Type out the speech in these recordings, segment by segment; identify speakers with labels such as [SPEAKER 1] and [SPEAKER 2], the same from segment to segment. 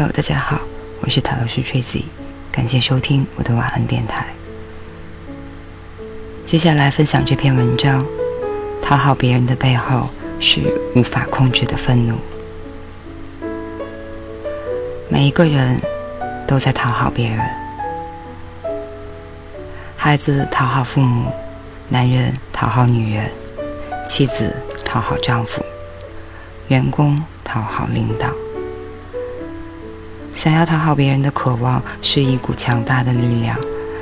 [SPEAKER 1] Hello，大家好，我是塔罗斯 Tracy，感谢收听我的晚安电台。接下来分享这篇文章：讨好别人的背后是无法控制的愤怒。每一个人都在讨好别人，孩子讨好父母，男人讨好女人，妻子讨好丈夫，员工讨好领导。想要讨好别人的渴望是一股强大的力量，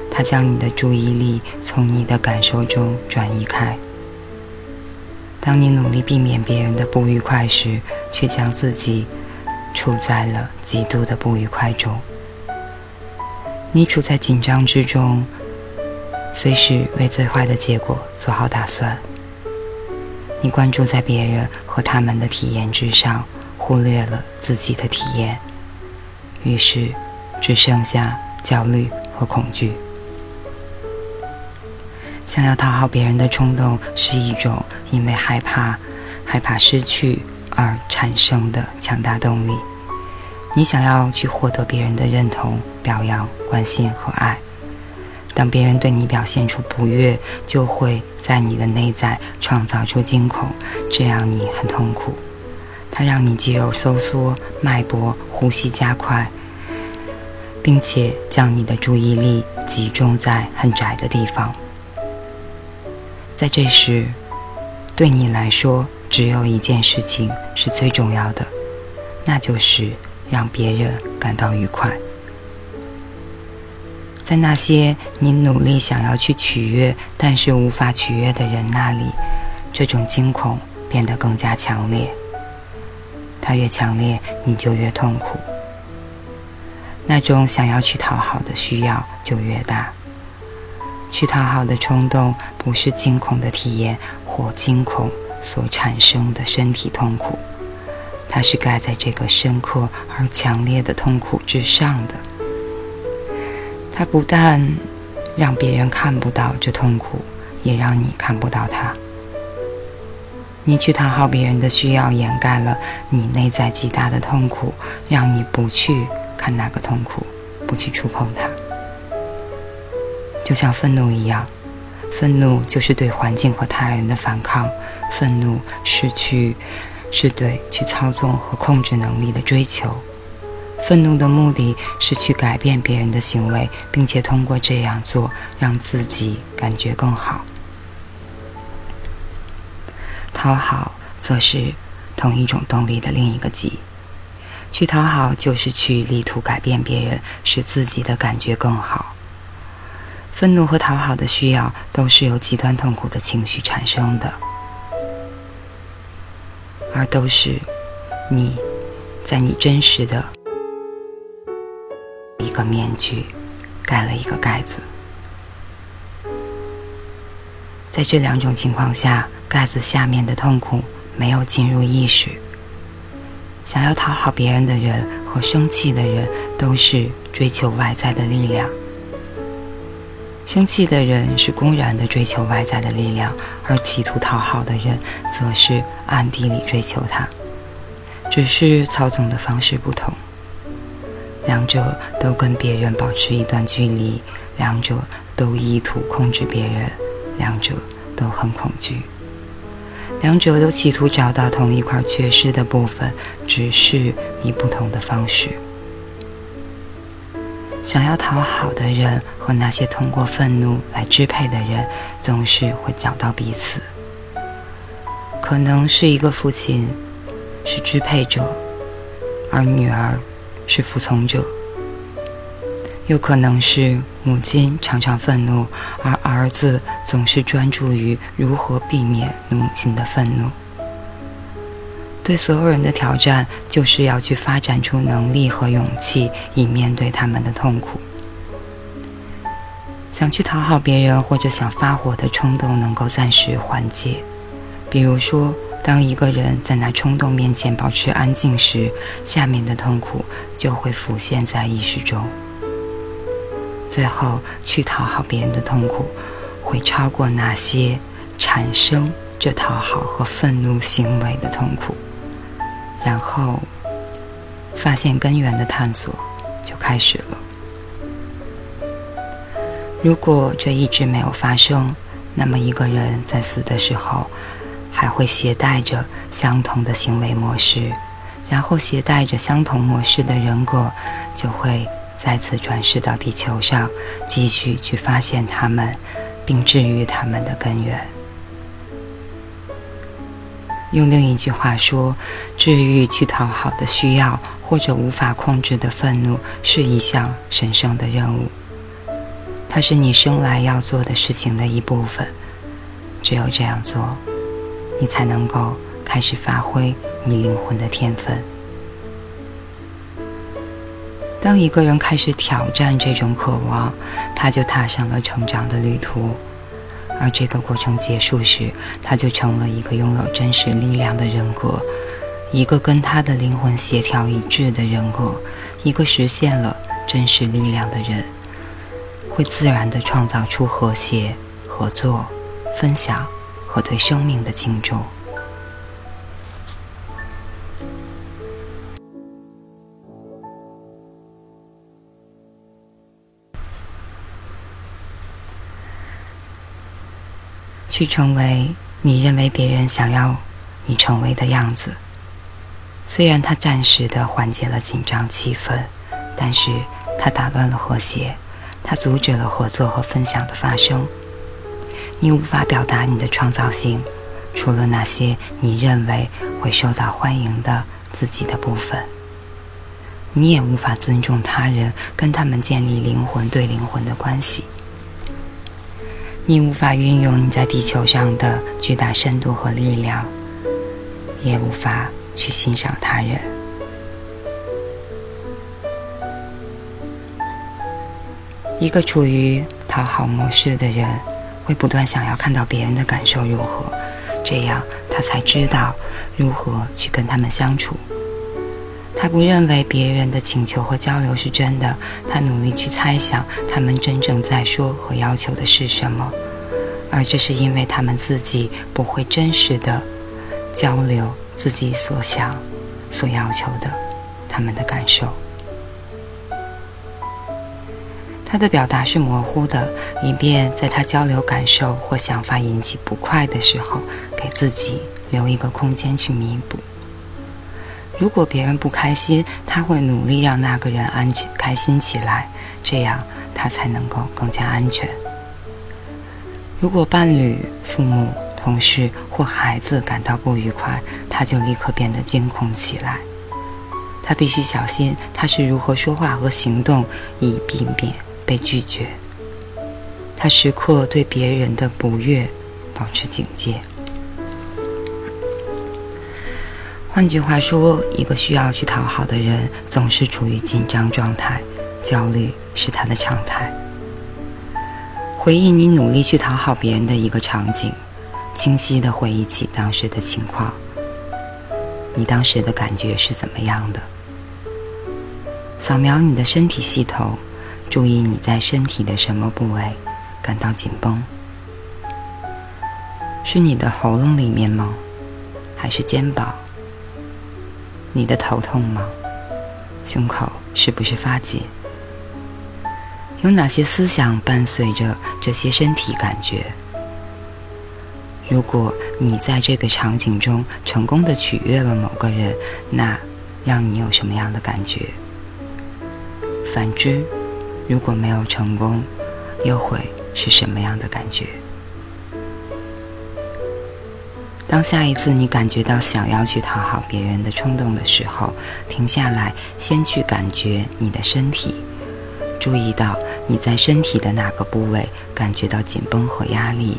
[SPEAKER 1] 它将你的注意力从你的感受中转移开。当你努力避免别人的不愉快时，却将自己处在了极度的不愉快中。你处在紧张之中，随时为最坏的结果做好打算。你关注在别人和他们的体验之上，忽略了自己的体验。于是，只剩下焦虑和恐惧。想要讨好别人的冲动，是一种因为害怕、害怕失去而产生的强大动力。你想要去获得别人的认同、表扬、关心和爱。当别人对你表现出不悦，就会在你的内在创造出惊恐，这让你很痛苦。它让你肌肉收缩，脉搏、呼吸加快，并且将你的注意力集中在很窄的地方。在这时，对你来说，只有一件事情是最重要的，那就是让别人感到愉快。在那些你努力想要去取悦，但是无法取悦的人那里，这种惊恐变得更加强烈。它越强烈，你就越痛苦。那种想要去讨好的需要就越大。去讨好的冲动不是惊恐的体验或惊恐所产生的身体痛苦，它是盖在这个深刻而强烈的痛苦之上的。它不但让别人看不到这痛苦，也让你看不到它。你去讨好别人的需要，掩盖了你内在极大的痛苦，让你不去看那个痛苦，不去触碰它。就像愤怒一样，愤怒就是对环境和他人的反抗，愤怒是去是对去操纵和控制能力的追求。愤怒的目的是去改变别人的行为，并且通过这样做让自己感觉更好。讨好则是同一种动力的另一个极。去讨好就是去力图改变别人，使自己的感觉更好。愤怒和讨好的需要都是由极端痛苦的情绪产生的，而都是你在你真实的一个面具盖了一个盖子。在这两种情况下。盖子下面的痛苦没有进入意识。想要讨好别人的人和生气的人都是追求外在的力量。生气的人是公然的追求外在的力量，而企图讨好的人则是暗地里追求它，只是操纵的方式不同。两者都跟别人保持一段距离，两者都意图控制别人，两者都很恐惧。两者都企图找到同一块缺失的部分，只是以不同的方式。想要讨好的人和那些通过愤怒来支配的人，总是会找到彼此。可能是一个父亲是支配者，而女儿是服从者。有可能是母亲常常愤怒，而儿子总是专注于如何避免母亲的愤怒。对所有人的挑战，就是要去发展出能力和勇气，以面对他们的痛苦。想去讨好别人或者想发火的冲动能够暂时缓解。比如说，当一个人在那冲动面前保持安静时，下面的痛苦就会浮现在意识中。最后，去讨好别人的痛苦，会超过那些产生这讨好和愤怒行为的痛苦。然后，发现根源的探索就开始了。如果这一直没有发生，那么一个人在死的时候，还会携带着相同的行为模式，然后携带着相同模式的人格，就会再次转世到地球上，继续去发现他们，并治愈他们的根源。用另一句话说，治愈去讨好的需要或者无法控制的愤怒，是一项神圣的任务。它是你生来要做的事情的一部分，只有这样做，你才能够开始发挥你灵魂的天分。当一个人开始挑战这种渴望，他就踏上了成长的旅途，而这个过程结束时，他就成了一个拥有真实力量的人格，一个跟他的灵魂协调一致的人格，一个实现了真实力量的人。会自然地创造出和谐、合作、分享和对生命的敬重。去成为你认为别人想要你成为的样子。虽然它暂时的缓解了紧张气氛，但是它打乱了和谐。它阻止了合作和分享的发生。你无法表达你的创造性，除了那些你认为会受到欢迎的自己的部分。你也无法尊重他人，跟他们建立灵魂对灵魂的关系。你无法运用你在地球上的巨大深度和力量，也无法去欣赏他人。一个处于讨好模式的人，会不断想要看到别人的感受如何，这样他才知道如何去跟他们相处。他不认为别人的请求和交流是真的，他努力去猜想他们真正在说和要求的是什么，而这是因为他们自己不会真实的交流自己所想、所要求的他们的感受。他的表达是模糊的，以便在他交流感受或想法引起不快的时候，给自己留一个空间去弥补。如果别人不开心，他会努力让那个人安全开心起来，这样他才能够更加安全。如果伴侣、父母、同事或孩子感到不愉快，他就立刻变得惊恐起来。他必须小心他是如何说话和行动，以避免。被拒绝，他时刻对别人的不悦保持警戒。换句话说，一个需要去讨好的人总是处于紧张状态，焦虑是他的常态。回忆你努力去讨好别人的一个场景，清晰的回忆起当时的情况，你当时的感觉是怎么样的？扫描你的身体系统。注意你在身体的什么部位感到紧绷？是你的喉咙里面吗？还是肩膀？你的头痛吗？胸口是不是发紧？有哪些思想伴随着这些身体感觉？如果你在这个场景中成功的取悦了某个人，那让你有什么样的感觉？反之。如果没有成功，又会是什么样的感觉？当下一次你感觉到想要去讨好别人的冲动的时候，停下来，先去感觉你的身体，注意到你在身体的哪个部位感觉到紧绷和压力，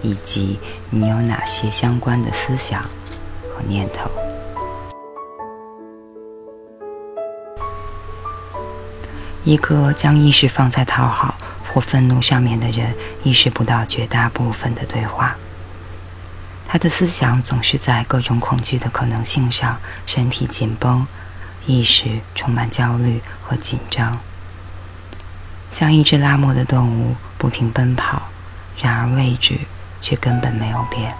[SPEAKER 1] 以及你有哪些相关的思想和念头。一个将意识放在讨好或愤怒上面的人，意识不到绝大部分的对话。他的思想总是在各种恐惧的可能性上身体紧绷意识充满焦虑和紧张。像一只拉磨的动物不停奔跑然而位置却根本没有变。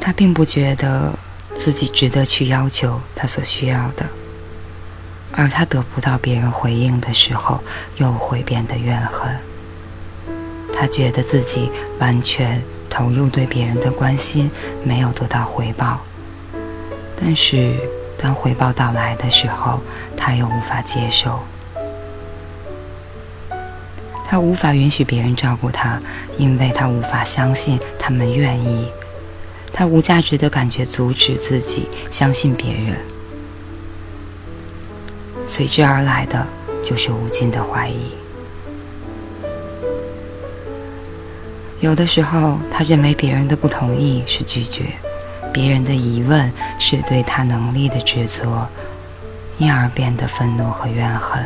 [SPEAKER 1] 他并不觉得自己值得去要求他所需要的。而他得不到别人回应的时候，又会变得怨恨。他觉得自己完全投入对别人的关心，没有得到回报。但是，当回报到来的时候，他又无法接受。他无法允许别人照顾他，因为他无法相信他们愿意。他无价值的感觉阻止自己相信别人，随之而来的就是无尽的怀疑。有的时候，他认为别人的不同意是拒绝，别人的疑问是对他能力的指责，因而变得愤怒和怨恨。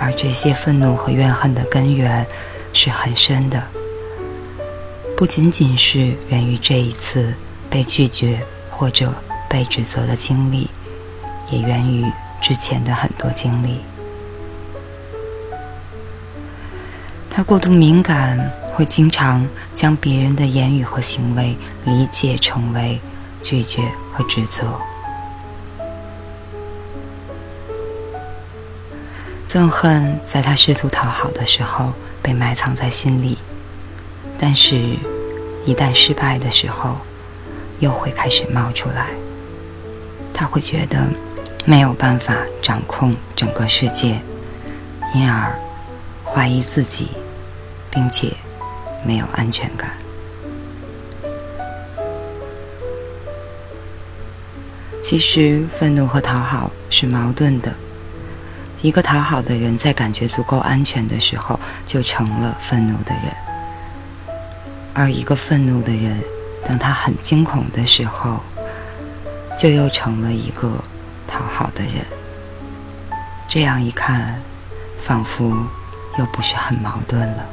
[SPEAKER 1] 而这些愤怒和怨恨的根源是很深的，不仅仅是源于这一次被拒绝或者被指责的经历，也源于之前的很多经历。他过度敏感，会经常将别人的言语和行为理解成为拒绝和指责。憎恨在他试图讨好的时候被埋藏在心里，但是，一旦失败的时候，又会开始冒出来。他会觉得没有办法掌控整个世界，因而怀疑自己，并且没有安全感。其实，愤怒和讨好是矛盾的。一个讨好的人，在感觉足够安全的时候，就成了愤怒的人；而一个愤怒的人，当他很惊恐的时候，就又成了一个讨好的人。这样一看，仿佛又不是很矛盾了。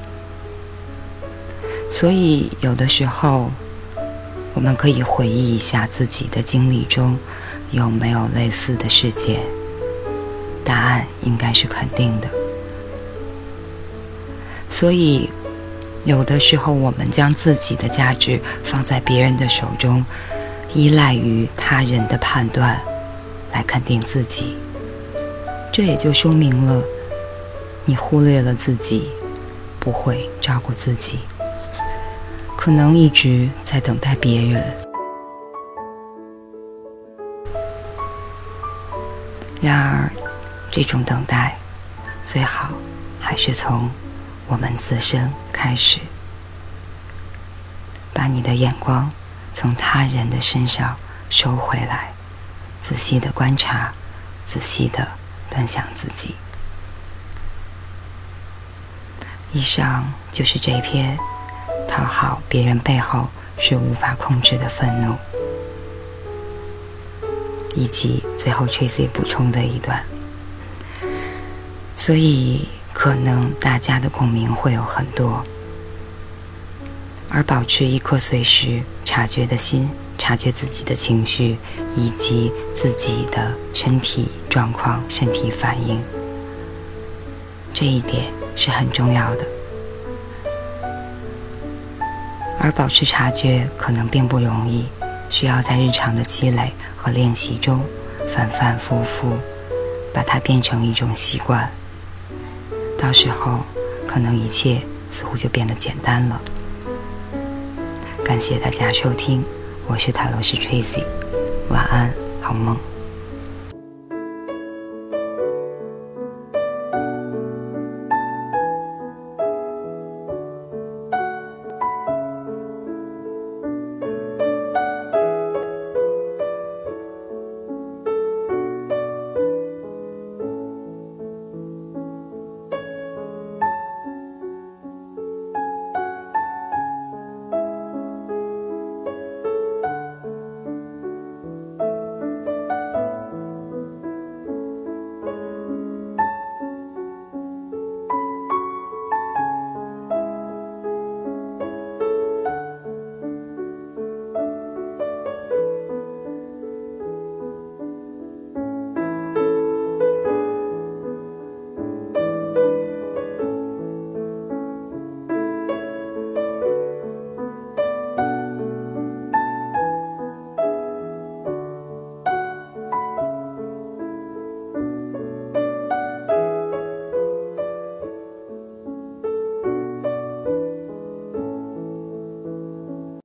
[SPEAKER 1] 所以，有的时候，我们可以回忆一下自己的经历中，有没有类似的事件。答案应该是肯定的，所以有的时候我们将自己的价值放在别人的手中，依赖于他人的判断来肯定自己，这也就说明了你忽略了自己，不会照顾自己，可能一直在等待别人，然而。这种等待，最好还是从我们自身开始，把你的眼光从他人的身上收回来，仔细的观察，仔细的端详自己。以上就是这篇讨好别人背后是无法控制的愤怒，以及最后 Tracy 补充的一段。所以，可能大家的共鸣会有很多，而保持一颗随时察觉的心，察觉自己的情绪以及自己的身体状况、身体反应，这一点是很重要的。而保持察觉可能并不容易，需要在日常的积累和练习中，反反复复，把它变成一种习惯。到时候，可能一切似乎就变得简单了。感谢大家收听，我是塔罗师 Tracy，晚安，好梦。